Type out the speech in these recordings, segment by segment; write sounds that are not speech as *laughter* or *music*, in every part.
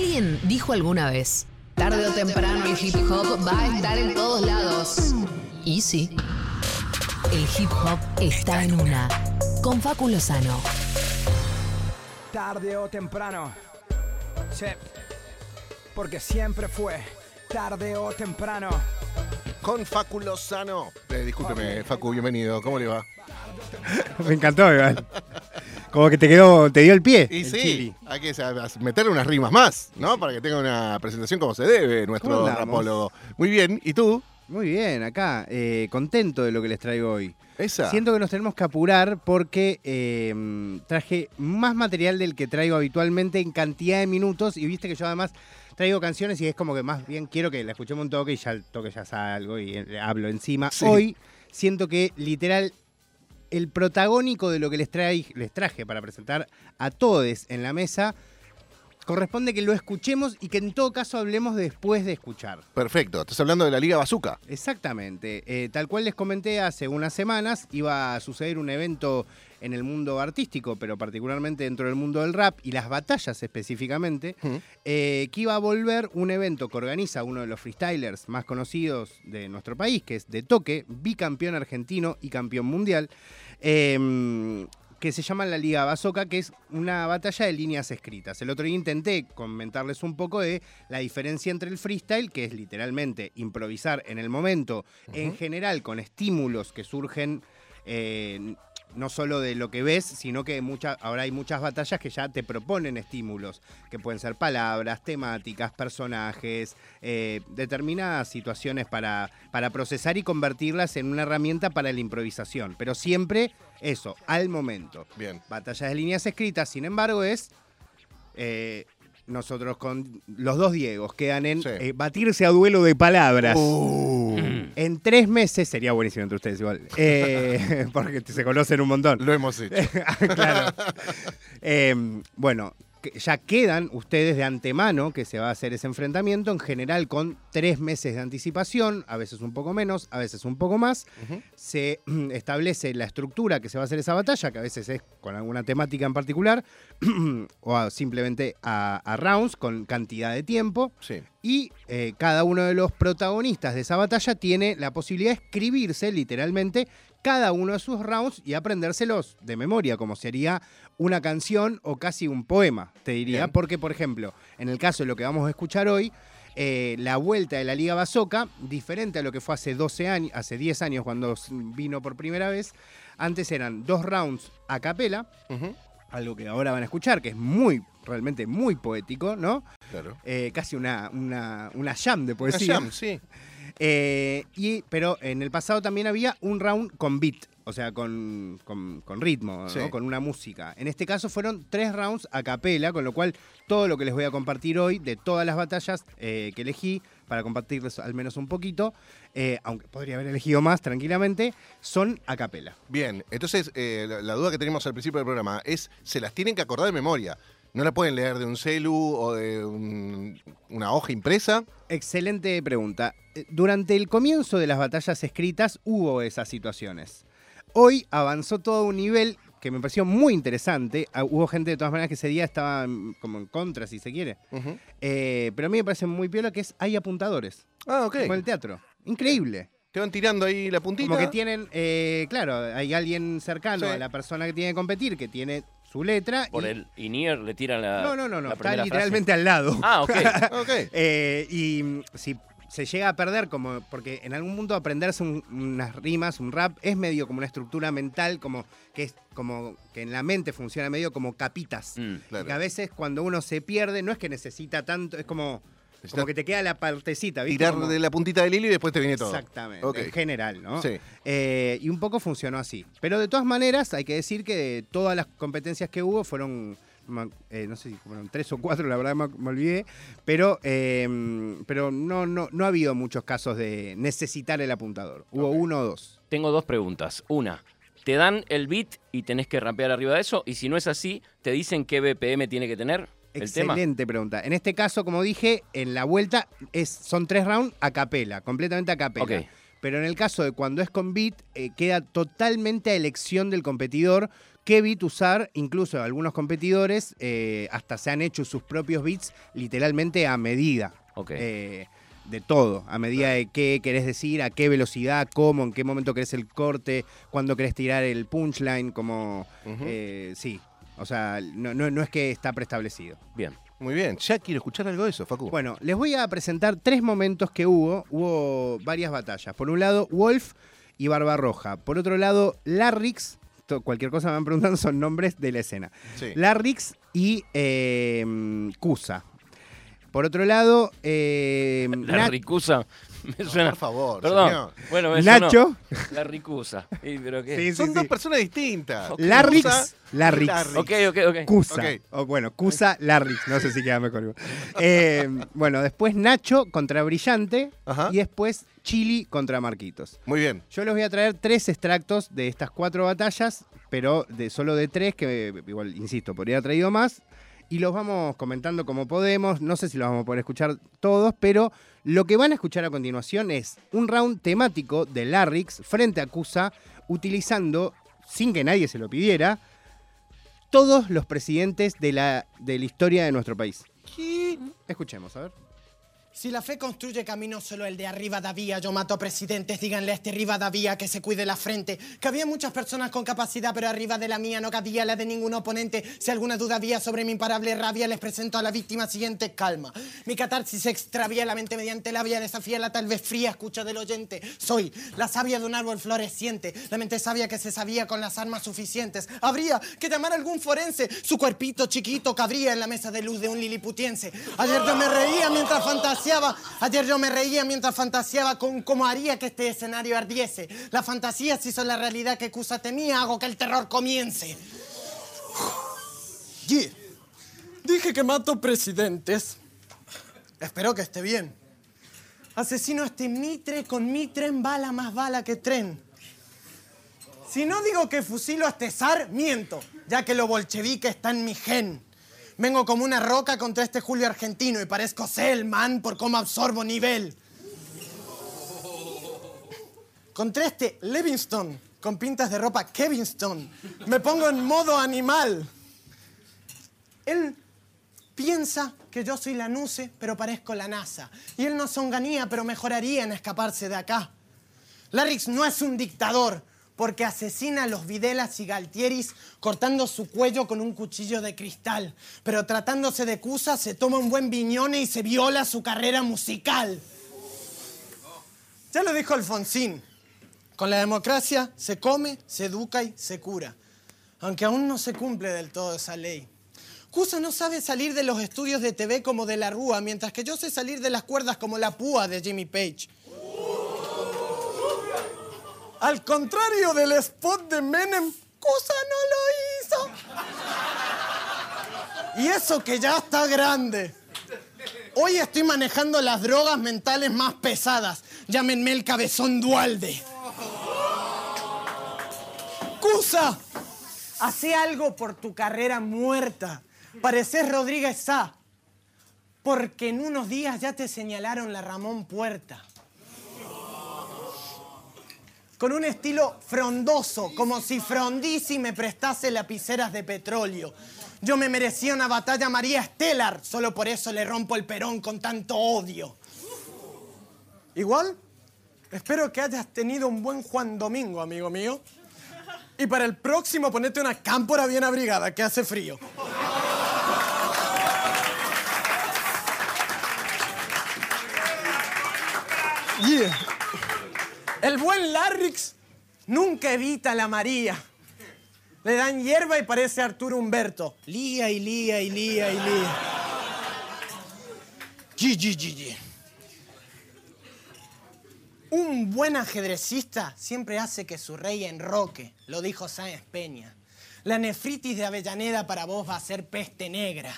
Alguien dijo alguna vez, tarde o temprano el hip hop va a estar en todos lados. Y sí, el hip hop está en una. Con Facu Lozano. Tarde o temprano. Sí. Porque siempre fue tarde o temprano. Con Facu Lozano. Eh, discúlpeme, Facu, bienvenido. ¿Cómo le va? *laughs* Me encantó, igual. Como que te quedó, te dio el pie. Y el sí, chili. hay que meterle unas rimas más, ¿no? Para que tenga una presentación como se debe, ¿Cómo nuestro rapólogo. Muy bien, ¿y tú? Muy bien, acá, eh, contento de lo que les traigo hoy. Esa. Siento que nos tenemos que apurar porque eh, traje más material del que traigo habitualmente en cantidad de minutos y viste que yo además traigo canciones y es como que más bien quiero que la escuchemos un toque y ya el toque ya salgo y eh, hablo encima. Sí. Hoy siento que literal el protagónico de lo que les, trae, les traje para presentar a todos en la mesa corresponde que lo escuchemos y que en todo caso hablemos después de escuchar. Perfecto, estás hablando de la Liga Bazooka. Exactamente. Eh, tal cual les comenté hace unas semanas, iba a suceder un evento en el mundo artístico, pero particularmente dentro del mundo del rap y las batallas específicamente, eh, que iba a volver un evento que organiza uno de los freestylers más conocidos de nuestro país, que es De Toque, bicampeón argentino y campeón mundial, eh, que se llama la Liga Bazooka, que es una batalla de líneas escritas. El otro día intenté comentarles un poco de la diferencia entre el freestyle, que es literalmente improvisar en el momento, en general con estímulos que surgen eh, no solo de lo que ves, sino que mucha- ahora hay muchas batallas que ya te proponen estímulos, que pueden ser palabras, temáticas, personajes, eh, determinadas situaciones para, para procesar y convertirlas en una herramienta para la improvisación. Pero siempre eso, al momento. Bien. Batallas de líneas escritas, sin embargo, es. eh, nosotros con los dos Diegos quedan en Sí. eh, batirse a duelo de palabras. Uh, En tres meses, sería buenísimo entre ustedes igual, eh, *laughs* porque se conocen un montón. lo hemos hecho. *laughs* claro. *laughs* Eh, bueno, ya quedan ustedes de antemano que se va a hacer ese enfrentamiento, en general con tres meses de anticipación, a veces un poco menos, a veces un poco más. Se *clears throat* establece la estructura que se va a hacer esa batalla, que a veces es con alguna temática en particular, *clears throat* o a- simplemente a, a rounds con cantidad de tiempo. Sí. Y eh, cada uno de los protagonistas de esa batalla tiene la posibilidad de escribirse literalmente cada uno de sus rounds y aprendérselos de memoria, como sería una canción o casi un poema, te diría. Bien. Porque, por ejemplo, en el caso de lo que vamos a escuchar hoy, eh, la vuelta de la Liga Bazooka, diferente a lo que fue hace 12 años, hace 10 años cuando vino por primera vez, antes eran dos rounds a capela, algo que ahora van a escuchar, que es muy, realmente muy poético, ¿no? Claro. Eh, casi una, una, una jam de Una poesía. jam, sí. Eh, y, pero en el pasado también había un round con beat, o sea, con, con- con ritmo, con una música. En este caso fueron tres rounds a capela, con lo cual todo lo que les voy a compartir hoy, de todas las batallas eh, que elegí, para compartirles al menos un poquito, eh, aunque podría haber elegido más tranquilamente, son a capela. Bien, entonces la, la duda que tenemos al principio del programa es, se las tienen que acordar de memoria. No la pueden leer de un celu o de un- una hoja impresa. Excelente pregunta. Eh, Durante el comienzo de las batallas escritas hubo esas situaciones. Hoy avanzó todo un nivel que me pareció muy interesante. Ah, Hubo gente de todas maneras que ese día estaba como en contra, si se quiere. Eh, pero a mí me parece muy piola que es hay apuntadores, Ah, ok. como en el teatro. Increíble. Te van tirando ahí la puntita. Como que tienen, eh, claro, hay alguien cercano Sí. a la persona que tiene que competir que tiene su letra. Por y- el INIER le tiran la. No, no, no, no. Está literalmente al lado. Ah, *laughs* ok. Eh, y mm, si se llega a perder, como porque en algún mundo aprenderse un- unas rimas, un rap, es medio como una estructura mental, como que es como que en la mente funciona medio como capitas. Mm. Claro. Que a veces cuando uno se pierde, no es que necesita tanto, es como, como que te queda la partecita, ¿viste? Tirar Como- de la puntita del hilo y después te viene todo. Exactamente, Ok. en general, ¿no? Sí. Eh, y un poco funcionó así. Pero de todas maneras, hay que decir que todas las competencias que hubo fueron, ma- eh, no sé si fueron tres o cuatro, la verdad me, me olvidé, pero, eh, pero no, no, no ha habido muchos casos de necesitar el apuntador. Hubo uno o dos. Tengo dos preguntas. Una, ¿te dan el beat y tenés que rapear arriba de eso? Y si no es así, ¿te dicen qué BPM tiene que tener? Excelente pregunta. En este caso, como dije, en la vuelta es, son tres rounds a capela, completamente a capela. Pero en el caso de cuando es con beat, eh, queda totalmente a elección del competidor qué beat usar. Incluso algunos competidores eh, hasta se han hecho sus propios beats literalmente a medida. Ok. Eh, de todo, a medida de qué querés decir, a qué velocidad, cómo, en qué momento querés el corte, cuándo querés tirar el punchline, como... Eh, sí, o sea, no, no- no es que está preestablecido. Bien. Muy bien, ya quiero escuchar algo de eso, Facu. Bueno, les voy a presentar tres momentos que hubo. Hubo varias batallas. Por un lado, Wolf y Barbarroja. Por otro lado, Larrix. Cualquier cosa me van preguntando son nombres de la escena. Sí. Larrix y eh, Kusa. Por otro lado, eh, *laughs* La Nach- ricusa. Me suena. por favor, Perdón. señor. Bueno, me Nacho. La ricusa. Sí, pero qué. Sí, sí, Son sí. dos personas distintas. Kusa y Larrix. Larrix. Ok, ok, ok. O, bueno, Kusa Larrix. No sé si queda mejor. Eh, bueno, después Nacho contra Brillante. Ajá. Y después Chili contra Marquitos. Muy bien. Yo les voy a traer tres extractos de estas cuatro batallas, pero de solo de tres, que igual, insisto, podría haber traído más. Y los vamos comentando como podemos. No sé si los vamos a poder escuchar todos, pero lo que van a escuchar a continuación es un round temático de Larrix frente a Cusa, utilizando, sin que nadie se lo pidiera, todos los presidentes de la, de la historia de nuestro país. Escuchemos, a ver. Si la fe construye caminos, solo el de arriba da vía. Yo mato presidentes, díganle a este Rivadavia que se cuide la frente. Que había muchas personas con capacidad, pero arriba de la mía no cabía la de ningún oponente. Si alguna duda había sobre mi imparable rabia, les presento a la víctima siguiente. Calma. Mi catarsis extravía la mente mediante la vía, desafía la tal vez fría escucha del oyente. Soy la sabia de un árbol floreciente, la mente sabia que se sabía con las armas suficientes. Habría que llamar a algún forense, su cuerpito chiquito cabría en la mesa de luz de un liliputiense. Ayer yo me reía mientras fantaseaba, ayer yo me reía mientras fantaseaba con cómo haría que este escenario ardiese. La fantasía si son la realidad que Cusa temía, hago que el terror comience. Yeah. Dije que mato presidentes. Espero que esté bien. Asesino a este mitre con mi tren bala más bala que tren. Si no digo que fusilo a este zar, miento, ya que lo bolchevique está en mi gen. Vengo como una roca contra este Julio argentino y parezco Selman por cómo absorbo nivel. Contra este Livingston con pintas de ropa Kevinston, me pongo en modo animal. Él piensa que yo soy la NUCE, pero parezco la NASA. Y él no songanía, pero mejoraría en escaparse de acá. Larrix no es un dictador, porque asesina a los Videlas y Galtieris cortando su cuello con un cuchillo de cristal. Pero tratándose de Cusa, se toma un buen viñone y se viola su carrera musical. Ya lo dijo Alfonsín. Con la democracia se come, se educa y se cura. Aunque aún no se cumple del todo esa ley. Cusa no sabe salir de los estudios de TV como de la Rúa, mientras que yo sé salir de las cuerdas como la púa de Jimmy Page. Al contrario del spot de Menem, Cusa no lo hizo. Y eso que ya está grande. Hoy estoy manejando las drogas mentales más pesadas. Llámenme el cabezón Dualde. Cusa, hace algo por tu carrera muerta. Pareces Rodríguez Sá. Porque en unos días ya te señalaron la Ramón Puerta. Con un estilo frondoso, como si Frondizi me prestase lapiceras de petróleo. Yo me merecía una batalla María Estelar, solo por eso le rompo el perón con tanto odio. Igual, espero que hayas tenido un buen Juan Domingo, amigo mío. Y para el próximo ponete una cámpora bien abrigada, que hace frío. Yeah. El buen Larrix nunca evita la María. Le dan hierba y parece Arturo Humberto. Lía y lía y lía y lía. Yi, yi, yi. Un buen ajedrecista siempre hace que su rey enroque, lo dijo Sáenz Peña. La nefritis de Avellaneda para vos va a ser peste negra.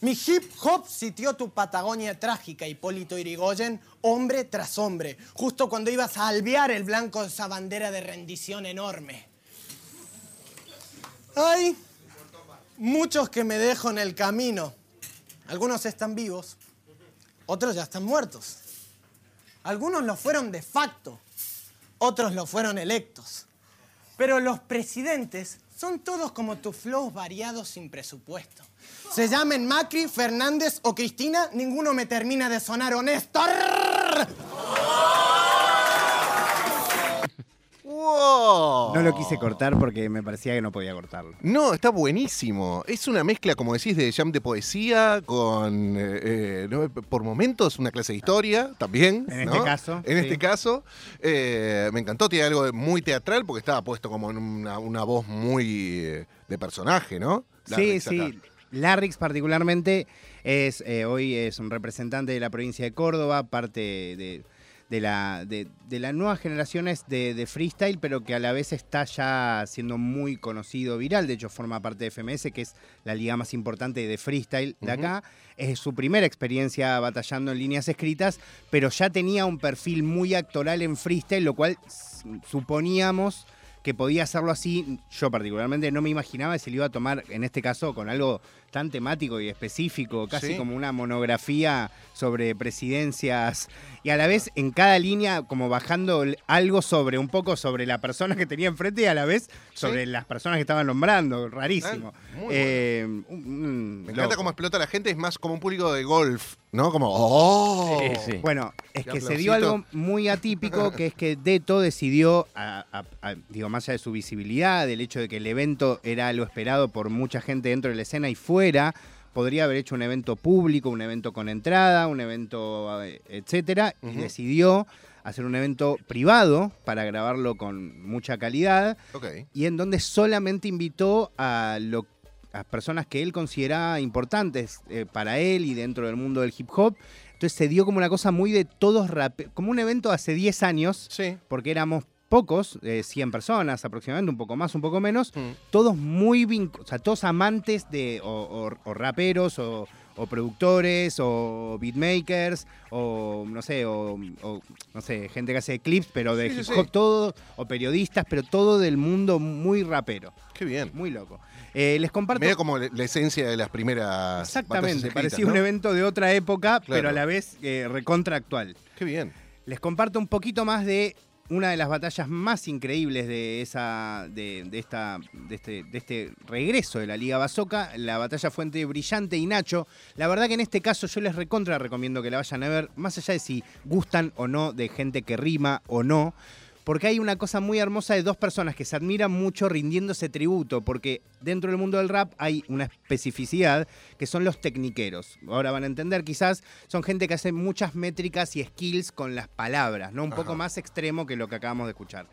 Mi hip hop sitió tu Patagonia trágica, Hipólito Irigoyen, hombre tras hombre, justo cuando ibas a alvear el blanco de esa bandera de rendición enorme. Hay muchos que me dejo en el camino. Algunos están vivos, otros ya están muertos. Algunos lo fueron de facto, otros lo fueron electos. Pero los presidentes Son todos como tus flows variados sin presupuesto. Se llamen Macri, Fernández o Cristina, ninguno me termina de sonar honesto. ¡Wow! No lo quise cortar porque me parecía que no podía cortarlo. No, está buenísimo. Es una mezcla, como decís, de jam de poesía con, eh, eh, ¿no? por momentos, una clase de historia también. En ¿no? este caso, En sí. este caso. Eh, me encantó, tiene algo muy teatral porque estaba puesto como en una, una voz muy de personaje, ¿no? Sí, Larrix sí. acá. Larrix particularmente es eh, hoy es un representante de la provincia de Córdoba, parte de, de la, de, de las nuevas generaciones de, de freestyle, pero que a la vez está ya siendo muy conocido viral. De hecho, forma parte de FMS, que es la liga más importante de freestyle de acá. Es su primera experiencia batallando en líneas escritas, pero ya tenía un perfil muy actoral en freestyle, lo cual suponíamos que podía hacerlo así. Yo particularmente no me imaginaba se le iba a tomar, en este caso, con algo tan temático y específico, casi Sí. como una monografía sobre presidencias y a la vez en cada línea como bajando algo sobre, un poco sobre la persona que tenía enfrente y a la vez sobre las personas que estaban nombrando. Rarísimo. Ah, muy. Eh, un Me encanta loco. cómo explota la gente, es más como un público de golf, ¿no? Como, ¡oh! Sí, sí. Bueno, es que se dio algo muy atípico, que es que Deto decidió, a- a- a- digo, más allá de su visibilidad, del hecho de que el evento era lo esperado por mucha gente dentro de la escena y fuera, podría haber hecho un evento público, un evento con entrada, un evento, eh, etcétera, y decidió hacer un evento privado para grabarlo con mucha calidad y en donde solamente invitó a, lo- a personas que él consideraba importantes eh, para él y dentro del mundo del hip hop. Entonces se dio como una cosa muy de todos como un evento hace 10 años, Sí. porque éramos pocos, eh, 100 personas aproximadamente, un poco más, un poco menos, Mm. todos muy vinculados, o sea, todos amantes de o, o- o raperos o, o productores o beatmakers o no sé, o, no sé, gente que hace clips, pero de Sí, sí, hip sí. hop todo, o periodistas, pero todo del mundo muy rapero, Qué bien. muy loco. Eh, les comparto... Medio como la esencia de las primeras. Exactamente, parecía un evento de otra época, pero a la vez eh, recontra actual. Qué bien. Les comparto un poquito más de una de las batallas más increíbles de esa de, esta de este, de este regreso de la Liga Basoca. La batalla fue entre Brillante y Nacho. La verdad que en este caso yo les recontra recomiendo que la vayan a ver, más allá de si gustan o no de gente que rima o no. Porque hay una cosa muy hermosa de dos personas que se admiran mucho rindiéndose tributo, porque dentro del mundo del rap hay una especificidad que son los tecniqueros. Ahora van a entender, quizás son gente que hace muchas métricas y skills con las palabras, ¿no? Un poco más extremo que lo que acabamos de escuchar.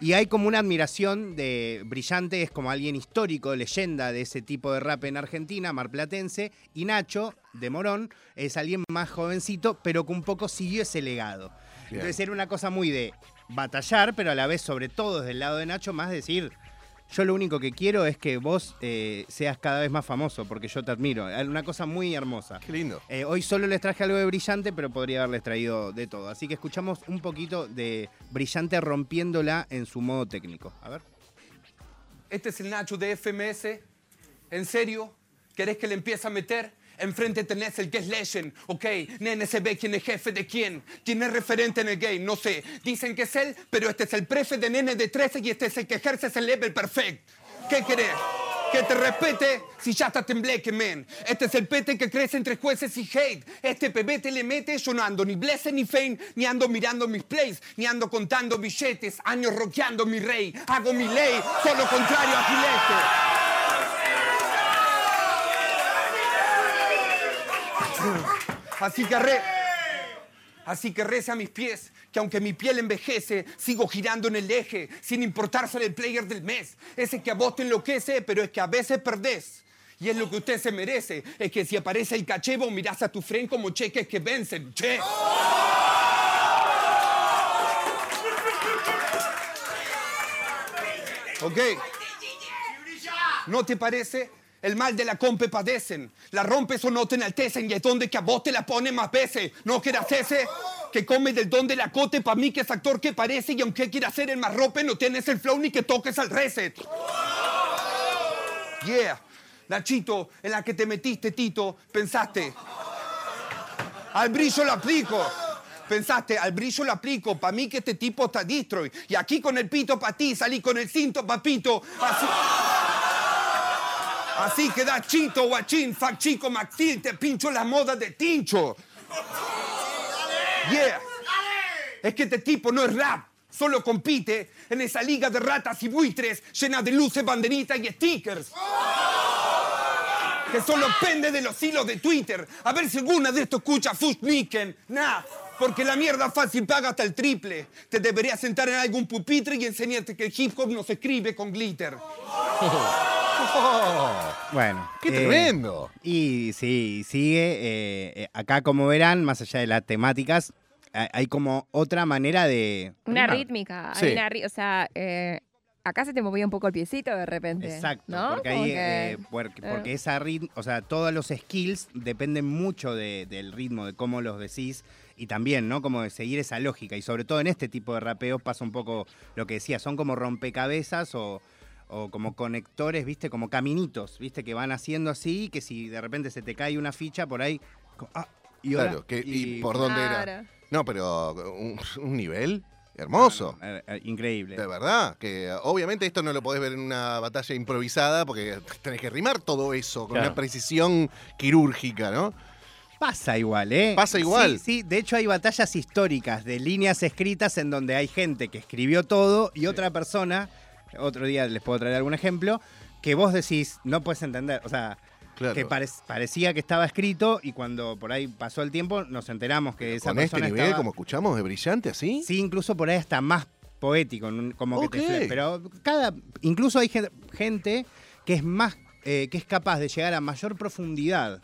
Y hay como una admiración de Brillante, es como alguien histórico, leyenda de ese tipo de rap en Argentina, marplatense, y Nacho, de Morón, es alguien más jovencito, pero que un poco siguió ese legado. Bien. Entonces era una cosa muy de batallar, pero a la vez, sobre todo desde el lado de Nacho, más decir, yo lo único que quiero es que vos eh, seas cada vez más famoso, porque yo te admiro. Una cosa muy hermosa. Qué lindo. Eh, hoy solo les traje algo de brillante, pero podría haberles traído de todo. Así que escuchamos un poquito de brillante rompiéndola en su modo técnico. A ver. Este es el Nacho de FMS. ¿En serio? ¿Querés que le empiece a meter? Enfrente tenés el que es legend, ok, nene se ve quién es jefe de quién, quién es referente en el game, no sé, dicen que es él, pero este es el prefe de nene de 13 y este es el que ejerce ese level perfect. ¿Qué querés? Que te respete si ya estás en black, man. Este es el pete que crece entre jueces y hate. Este pebete le mete, yo no ando ni blessed ni fame, ni ando mirando mis plays, ni ando contando billetes, años rockeando mi rey. Hago mi ley, solo contrario a Gilete. *laughs* Así que re... Así que a mis pies, que aunque mi piel envejece, sigo girando en el eje, sin importar ser el player del mes. Ese que a vos te enloquece, pero es que a veces perdés. Y es lo que usted se merece, es que si aparece el cachebo, mirás a tu friend como cheques que vencen. Che. Ok. ¿No te parece? El mal de la compe padecen. La rompes o no te enaltecen y es donde que a vos te la ponen más veces. ¿No quieras ese? Que come del don de la cote pa' mí que es actor que parece y aunque quiera ser el más rope no tienes el flow ni que toques al reset. Yeah. Nachito, en la que te metiste, Tito, pensaste. Al brillo lo aplico. Pensaste, al brillo lo aplico, pa' mí que este tipo está destroy. Y aquí con el pito pa' ti, salí con el cinto, papito. Así que da chito, guachín, fac chico, maxil, te pincho la moda de tincho. Yeah. Es que este tipo no es rap, solo compite en esa liga de ratas y buitres llena de luces, banderitas y stickers. Que solo pende de los hilos de Twitter. A ver si alguna de estos escucha Fushniken. Nah, porque la mierda fácil paga hasta el triple. Te deberías sentar en algún pupitre y enseñarte que el hip hop no se escribe con glitter. *laughs* *laughs* Bueno. ¡Qué eh, tremendo! Y sí, sigue. eh, eh, acá, como verán, más allá de las temáticas, hay- como otra manera de. Una rimar. rítmica. hay Sí. una o sea, eh, acá se te movía un poco el piecito de repente. Exacto, ¿no? porque, ahí, que- porque, porque esa ritmo, o sea, todos los skills dependen mucho de- del ritmo, de cómo los decís y también, ¿no? Como de seguir esa lógica y sobre todo en este tipo de rapeos pasa un poco lo que decía, son como rompecabezas o, o como conectores, ¿viste? Como caminitos, ¿viste? Que van haciendo así, que si de repente se te cae una ficha por ahí, ah, y ahora- Claro, que, ¿y y- por dónde era? No, pero un, un nivel hermoso. Eh, eh, increíble. De verdad, que eh, obviamente esto no lo podés ver en una batalla improvisada porque tenés que rimar todo eso con Claro. una precisión quirúrgica, ¿no? Pasa igual, ¿eh? Pasa igual. Sí, sí, de hecho hay batallas históricas de líneas escritas en donde hay gente que escribió todo y otra persona, otro día les puedo traer algún ejemplo, que vos decís, no puedes entender, o sea, Claro. que parec- parecía que estaba escrito y cuando por ahí pasó el tiempo nos enteramos que esa Con este persona nivel, estaba- como escuchamos, de brillante así. Sí, incluso por ahí hasta más poético, como que te Pero cada. Incluso hay gen- gente que es más. Eh, que es capaz de llegar a mayor profundidad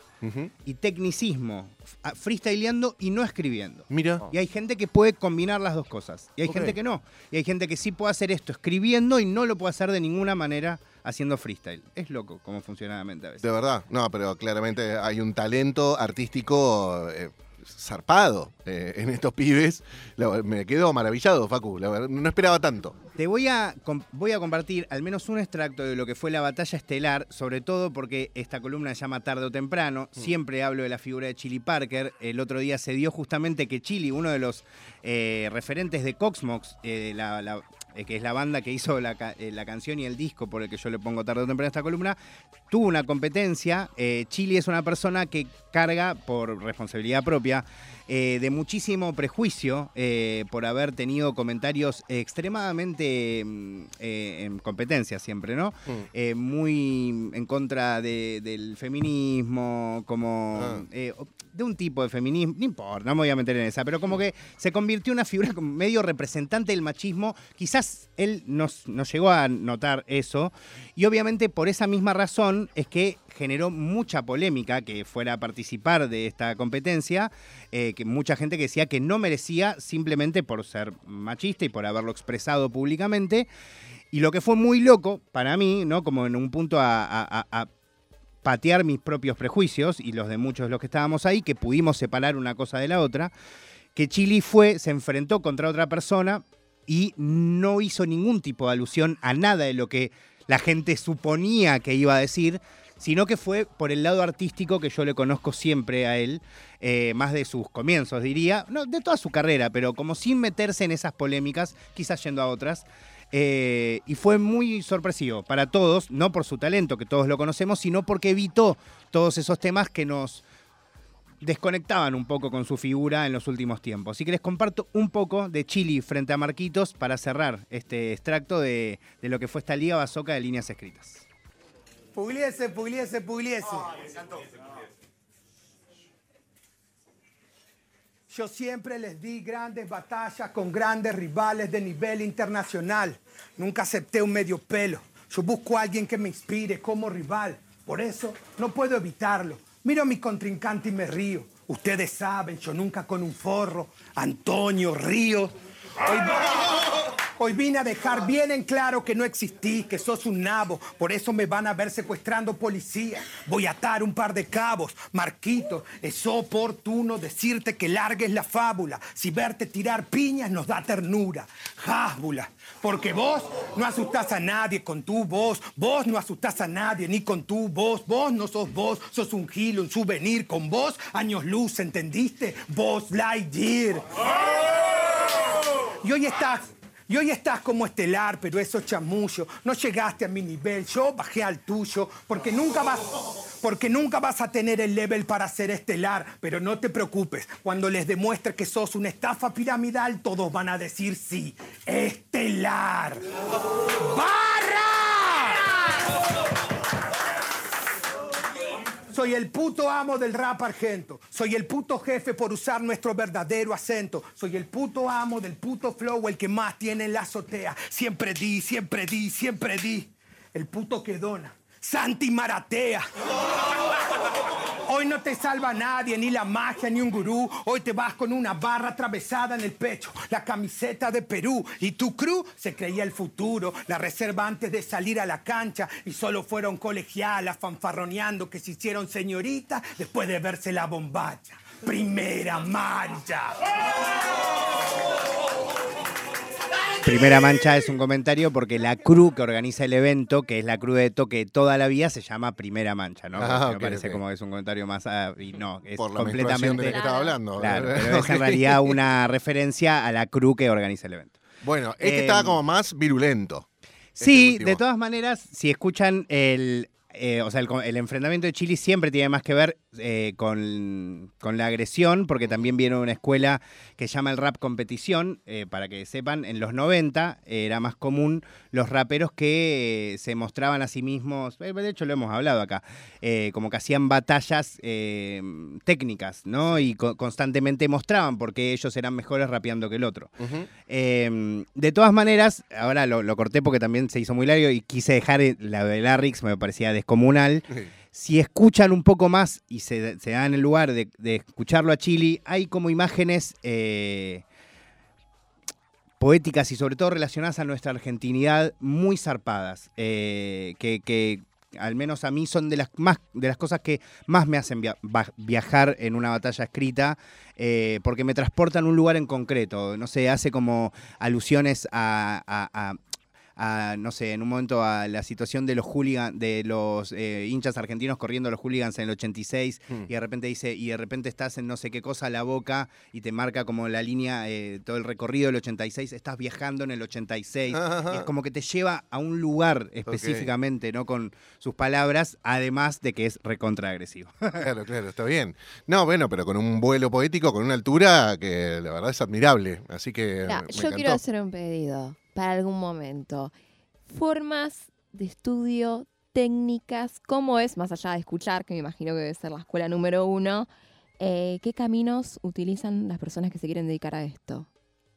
y tecnicismo freestyleando y no escribiendo. Mira. Y hay gente que puede combinar las dos cosas. Y hay gente que no. Y hay gente que sí puede hacer esto escribiendo y no lo puede hacer de ninguna manera haciendo freestyle. Es loco cómo funciona la mente a veces. De verdad, no, pero claramente hay un talento artístico eh, zarpado eh, en estos pibes. La- me quedo maravillado, Facu. La no esperaba tanto. Te voy a, voy a compartir al menos un extracto de lo que fue la batalla estelar, sobre todo porque esta columna se llama Tarde o Temprano. Siempre hablo de la figura de Chili Parker. El otro día se dio justamente que Chili, uno de los eh, referentes de Coxmox, eh, la- la- eh, que es la banda que hizo la, eh, la canción y el disco por el que yo le pongo Tarde o Temprano esta columna, tuvo una competencia. Eh, Chili es una persona que carga por responsabilidad propia eh, de muchísimo prejuicio eh, por haber tenido comentarios extremadamente mm, eh, en competencia siempre, ¿no? Mm. Muy en contra de- del feminismo, como Ah. de un tipo de feminismo, no importa, no me voy a meter en esa, pero como que se convirtió en una figura como medio representante del machismo. Quizás él nos, nos llegó a notar eso, y obviamente por esa misma razón es que generó mucha polémica que fuera a participar de esta competencia, eh, que mucha gente que decía que no merecía simplemente por ser machista y por haberlo expresado públicamente. Y lo que fue muy loco para mí, ¿no? Como en un punto a, a- patear mis propios prejuicios y los de muchos de los que estábamos ahí, que pudimos separar una cosa de la otra, que Chili fue, se enfrentó contra otra persona y no hizo ningún tipo de alusión a nada de lo que la gente suponía que iba a decir, sino que fue por el lado artístico que yo le conozco siempre a él, eh, más de sus comienzos, diría, no, de toda su carrera, pero como sin meterse en esas polémicas, quizás yendo a otras. Eh, y fue muy sorpresivo para todos, no por su talento, que todos lo conocemos, sino porque evitó todos esos temas que nos desconectaban un poco con su figura en los últimos tiempos. Así que les comparto un poco de Chili frente a Marquitos para cerrar este extracto de, de lo que fue esta Liga Basoca de líneas escritas. Pugliese, Pugliese, Pugliese. Yo siempre les di grandes batallas con grandes rivales de nivel internacional. Nunca acepté un medio pelo. Yo busco a alguien que me inspire como rival. Por eso no puedo evitarlo. Miro a mi contrincante y me río. Ustedes saben, yo nunca con un forro. Antonio Ríos. Hoy, hoy vine a dejar bien en claro que no existís, que sos un nabo. Por eso me van a ver secuestrando policía. Voy a atar un par de cabos. Marquito, es oportuno decirte que largues la fábula. Si verte tirar piñas nos da ternura. Jásbula. Porque vos no asustás a nadie con tu voz. Vos no asustás a nadie ni con tu voz. Vos no sos vos, sos un gil, un souvenir. Con vos, años luz, ¿entendiste? Vos Lightyear. Y hoy estás, Y hoy estás como estelar, pero eso es chamullo. No llegaste a mi nivel, yo bajé al tuyo, porque nunca vas, porque nunca vas a tener el level para ser estelar. Pero no te preocupes, cuando les demuestre que sos una estafa piramidal, todos van a decir sí, estelar. Soy el puto amo del rap argento. Soy el puto jefe por usar nuestro verdadero acento. Soy el puto amo del puto flow, el que más tiene en la azotea. Siempre di, siempre di, siempre di. El puto que dona. Santi Maratea. Hoy no te salva nadie, ni la magia, ni un gurú. Hoy te vas con una barra atravesada en el pecho, la camiseta de Perú. Y tu crew se creía el futuro, la reserva antes de salir a la cancha. Y solo fueron colegialas fanfarroneando que se hicieron señoritas después de verse la bombacha. Primera mancha. Primera mancha es un comentario porque la crew que organiza el evento, que es la crew de toque toda la vida, se llama Primera Mancha, ¿no? Ah, me parece como que es un comentario más. ah, y no, es Por la completamente. de la que estaba hablando. Claro, pero es en realidad una referencia a la crew que organiza el evento. Bueno, este Eh, estaba como más virulento. Este Sí, último. de todas maneras, si escuchan el. Eh, o sea, el, enfrentamiento de Chile siempre tiene más que ver eh, con, con la agresión, porque también viene de una escuela que se llama el rap competición. eh, para que sepan, en los 90 era más común los raperos que se mostraban a sí mismos. de hecho, lo hemos hablado acá. como que hacían batallas técnicas, ¿no? Y co- constantemente mostraban porque ellos eran mejores rapeando que el otro. Eh, de todas maneras, ahora lo, lo corté porque también se hizo muy largo y quise dejar la de Larrix, me parecía descomunal. Si escuchan un poco más y se, se dan el lugar de, de escucharlo a Chili, hay como imágenes eh, poéticas y sobre todo relacionadas a nuestra argentinidad muy zarpadas, eh, que, que al menos a mí son de las, más, de las cosas que más me hacen via- viajar en una batalla escrita, eh, porque me transportan a un lugar en concreto. No sé, hace como alusiones a, a- a- a, no sé, en un momento a la situación de los hooligans, de los eh, hinchas argentinos corriendo a los hooligans en el 86 Hmm. y de repente dice, y de repente estás en no sé qué cosa a la boca y te marca como la línea, eh, todo el recorrido del 86, estás viajando en el 86. y es como que te lleva a un lugar específicamente, ¿no? Con sus palabras, además de que es recontraagresivo. *laughs* Claro, claro, está bien. No, bueno, pero con un vuelo poético, con una altura que la verdad es admirable. Así que. Me yo encantó. quiero hacer un pedido para algún momento. Formas de estudio, técnicas, cómo es, más allá de escuchar, que me imagino que debe ser la escuela número uno, eh, ¿qué caminos utilizan las personas que se quieren dedicar a esto?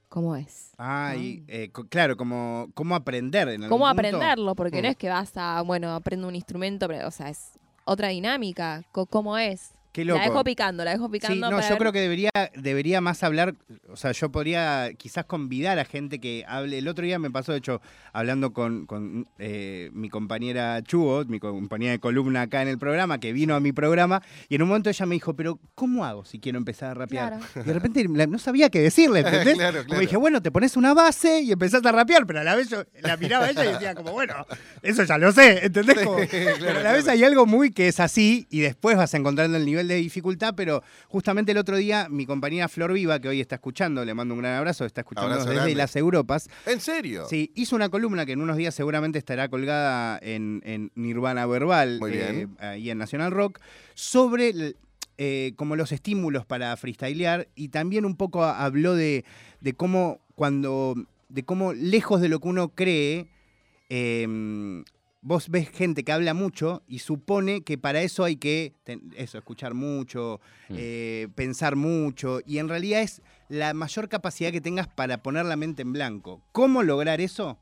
¿Cómo es? Ah, y, eh, claro, como cómo aprender. En algún ¿Cómo punto. aprenderlo? Porque no Mm. es que vas a, bueno, aprendo un instrumento, pero, o sea, es otra dinámica. ¿Cómo es? Qué La dejo picando, la dejo Sí, picando. no, para yo ver- creo que debería, debería más hablar, o sea, yo podría quizás convidar a gente que hable. El otro día me pasó, de hecho, hablando con, con, eh, mi compañera Chugo, mi compañera de columna acá en el programa, que vino a mi programa, y en un momento ella me dijo, pero ¿cómo hago si quiero empezar a rapear? Claro. Y de repente no sabía qué decirle, *laughs* ¿entendés? Claro, Como dije, bueno, te pones una base y empezás a rapear, pero a la vez yo la miraba a ella y decía como, bueno, eso ya lo sé, ¿entendés? *laughs* Como- pero a la vez hay algo muy que es así y después vas encontrando el nivel de dificultad, pero justamente el otro día mi compañera Flor Viva, que hoy está escuchando, le mando un gran abrazo, está escuchando desde grande. las Europas. ¿En serio? Sí, hizo una columna que en unos días seguramente estará colgada en, en Nirvana Verbal, Muy eh, en National Rock, sobre el- eh, como los estímulos para freestylear y también un poco habló de, de cómo cuando, de cómo lejos de lo que uno cree, em, vos ves gente que habla mucho y supone que para eso hay que eso, escuchar mucho, Mm. eh, pensar mucho, y en realidad es la mayor capacidad que tengas para poner la mente en blanco. ¿Cómo lograr eso?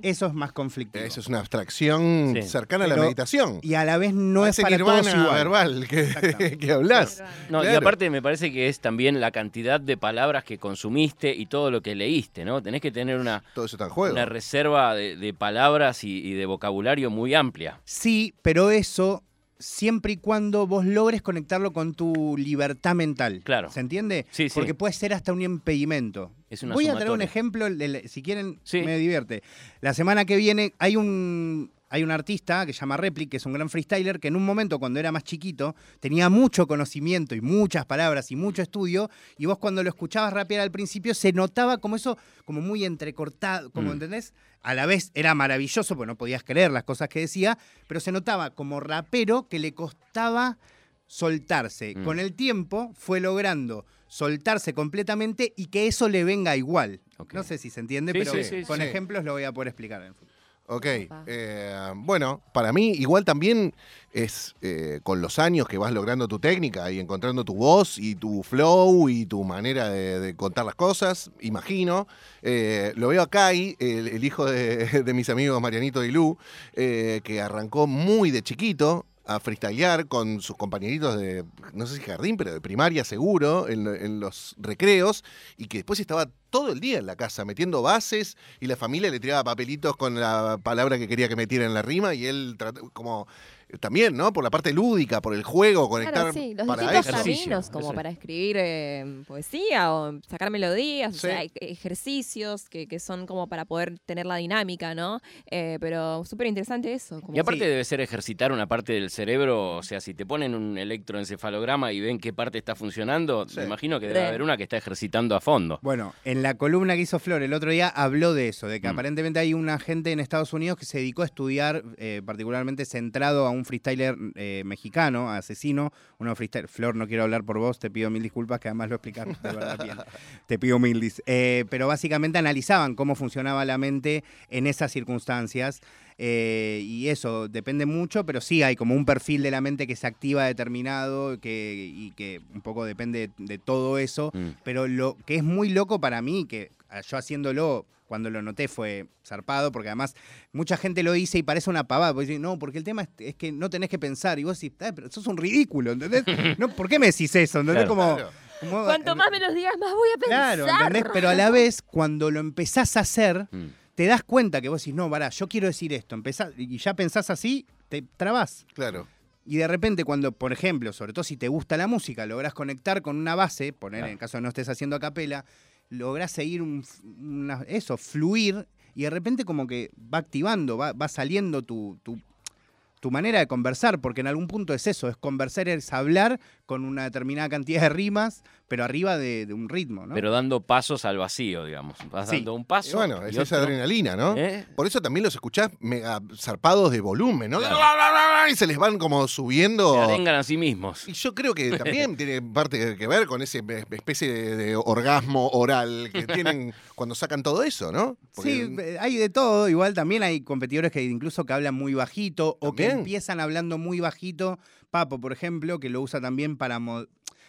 Eso es más conflictivo. Eso es una abstracción Sí. cercana a la meditación. Y a la vez no es para todos igual. verbal que, *laughs* que hablas. No, y aparte me parece que es también la cantidad de palabras que consumiste y todo lo que leíste, ¿no? Tenés que tener una, Todo eso está en juego. una reserva de, de palabras y, y de vocabulario muy amplia. Sí, pero eso siempre y cuando vos logres conectarlo con tu libertad mental. Claro. ¿Se entiende? Sí, sí. Porque puede ser hasta un impedimento. Es una Voy a traer un ejemplo, si quieren, Sí. me divierte. La semana que viene hay un hay un artista que se llama Replic, que es un gran freestyler, que en un momento cuando era más chiquito tenía mucho conocimiento y muchas palabras y mucho estudio, y vos cuando lo escuchabas rapear al principio se notaba como eso, como muy entrecortado, como Mm. ¿entendés? A la vez era maravilloso, porque no podías creer las cosas que decía, pero se notaba como rapero que le costaba soltarse. Mm. Con el tiempo fue logrando soltarse completamente y que eso le venga igual. No sé si se entiende, Sí, pero sí, sí, con sí. ejemplos lo voy a poder explicar en el futuro. Ok. Eh, bueno, para mí igual también es eh, con los años que vas logrando tu técnica y encontrando tu voz y tu flow y tu manera de, de contar las cosas, imagino. Eh, lo veo acá ahí, el, el hijo de, *laughs* de mis amigos Marianito y Lu, eh, que arrancó muy de chiquito a freestylear con sus compañeritos de, no sé si jardín, pero de primaria seguro, en, en los recreos, y que después estaba todo el día en la casa metiendo bases y la familia le tiraba papelitos con la palabra que quería que metiera en la rima y él como también, ¿no? Por la parte lúdica, por el juego, conectar Claro, sí, los para distintos. Ejercicio, caminos como eso. para escribir eh, poesía o sacar melodías, o sea, hay ejercicios que, que son como para poder tener la dinámica, ¿no? Eh, pero súper interesante eso. Como Y aparte Sí. debe ser ejercitar una parte del cerebro, o sea, si te ponen un electroencefalograma y ven qué parte está funcionando, Sí. me imagino que debe Re. haber una que está ejercitando a fondo. Bueno, en la columna que hizo Flor el otro día habló de eso, de que Mm. aparentemente hay una gente en Estados Unidos que se dedicó a estudiar, eh, particularmente centrado a un freestyler eh, mexicano, asesino, uno freestyler. Flor, no quiero hablar por vos, te pido mil disculpas, que además lo explicaron de verdad bien. *laughs* Te pido mil dis. Eh, pero básicamente analizaban cómo funcionaba la mente en esas circunstancias. eh, y eso depende mucho, pero sí hay como un perfil de la mente que se activa determinado que, y que un poco depende de todo eso. Mm. Pero lo que es muy loco para mí, que ah, yo haciéndolo cuando lo noté fue zarpado, porque además mucha gente lo dice y parece una pavada. Porque no, porque el tema es, es que no tenés que pensar. Y vos decís, "Ah, pero sos un ridículo, ¿entendés? *laughs* no, ¿Por qué me decís eso? ¿Entendés? Claro. Como, Claro. como- Cuanto más me los digas, más voy a pensar. Claro, ¿entendés? Pero a la vez, cuando lo empezás a hacer, Mm. te das cuenta que vos decís, no, pará, yo quiero decir esto. Empezás, y ya pensás así, te trabás. Claro. Y de repente cuando, por ejemplo, sobre todo si te gusta la música, lográs conectar con una base, poner Claro. en el caso de no estés haciendo a capela, lográs seguir un, una- eso, fluir, y de repente como que va activando, va, va saliendo tu, tu manera de conversar, porque en algún punto es eso, es conversar, es hablar con una determinada cantidad de rimas, pero arriba de, de un ritmo, ¿no? Pero dando pasos al vacío, digamos. Vas Sí. dando un Y paso. bueno, y es esa adrenalina, ¿no? ¿Eh? Por eso también los escuchás mega zarpados de volumen, ¿no? Claro. Y se les van como subiendo. Se arengan a sí mismos. Y yo creo que también *laughs* tiene parte que ver con esa especie de, de orgasmo oral que tienen *laughs* cuando sacan todo eso, ¿no? Porque- Sí, eh, hay de todo. Igual también hay competidores que incluso que hablan muy bajito o que empiezan hablando muy bajito. Papo, por ejemplo, que lo usa también para, mo-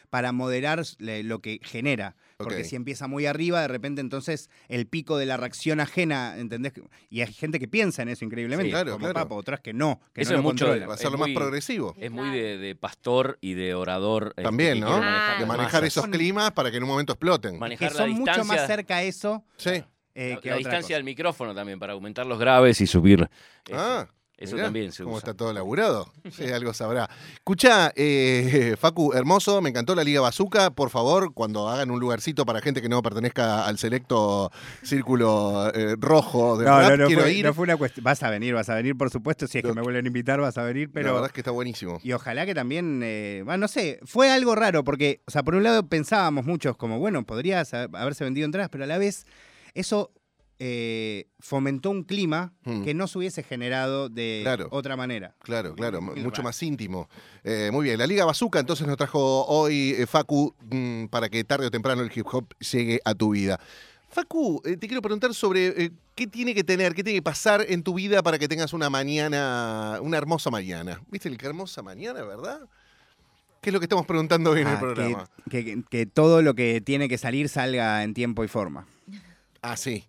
para moderar lo que genera. Porque si empieza muy arriba, de repente entonces el pico de la reacción ajena, ¿entendés? Y hay gente que piensa en eso increíblemente, Sí, claro, como claro. Papo, otras que no, que Eso no es lo mucho controlan. va a es ser lo más progresivo. Es muy de, de pastor y de orador. este, También, ¿no? manejar De manejar esos climas para que en un momento exploten. Manejar que la son mucho más cerca a eso Sí. eh, la, que la otra distancia cosa. del micrófono también, para aumentar los graves y subir. Ah, eso mirá también se ¿Cómo usa. está todo laburado? Sí, algo sabrá. Escucha, eh, Facu, hermoso, me encantó la Liga Bazooka. Por favor, cuando hagan un lugarcito para gente que no pertenezca al selecto círculo eh, rojo de No, rap, no, no quiero fue, ir. no fue una cuestión. Vas a venir, vas a venir, por supuesto. Si es que me vuelven a invitar, vas a venir. La Pero verdad es que está buenísimo. Y ojalá que también, eh, bueno, no sé, fue algo raro porque, o sea, por un lado pensábamos muchos como, bueno, podría haberse vendido entradas, pero a la vez eso eh, fomentó un clima Hmm. que no se hubiese generado de Claro. otra manera. Claro, claro, mucho más íntimo. Eh, muy bien, la Liga Bazooka entonces nos trajo hoy eh, Facu mm, para que tarde o temprano el hip hop llegue a tu vida. Facu, te quiero preguntar sobre qué tiene que tener, qué tiene que pasar en tu vida para que tengas una mañana, una hermosa mañana. ¿Viste el qué hermosa mañana, verdad? ¿Qué es lo que estamos preguntando hoy en el Ah, programa? que, que- que todo lo que tiene que salir salga en tiempo y forma. Ah, sí,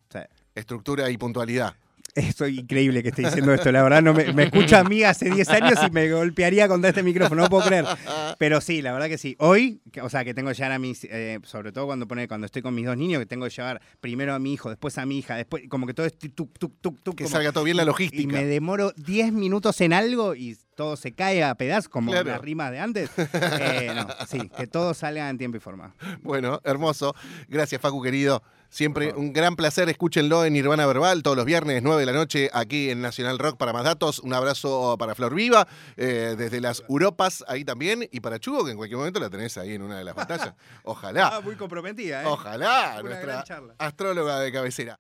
estructura y puntualidad. eso es increíble que esté diciendo esto, la verdad, no me, me escucha a mí hace 10 años y me golpearía contra este micrófono, no puedo creer. Pero sí, la verdad que sí. Hoy, o sea, que tengo que llevar a mis, eh, sobre todo cuando pone, cuando estoy con mis dos niños, que tengo que llevar primero a mi hijo, después a mi hija, después, como que todo es tuk, tuk, tuk, tuk. Que como- salga todo bien la logística. Y me demoro 10 minutos en algo y todo se cae a pedazos, como Claro. las rimas de antes. *laughs* Eh, no, sí, que todo salga en tiempo y forma. Bueno, hermoso. Gracias, Facu, querido. Siempre un gran placer. Escúchenlo en Nirvana Verbal todos los viernes, 9 de la noche, aquí en Nacional Rock para más datos. Un abrazo para Flor Viva, eh, desde las Europas ahí también. Y para Chugo, que en cualquier momento la tenés ahí en una de las pantallas. *laughs* Ojalá. Ah, muy comprometida, ¿eh? Ojalá, Una nuestra astróloga de cabecera.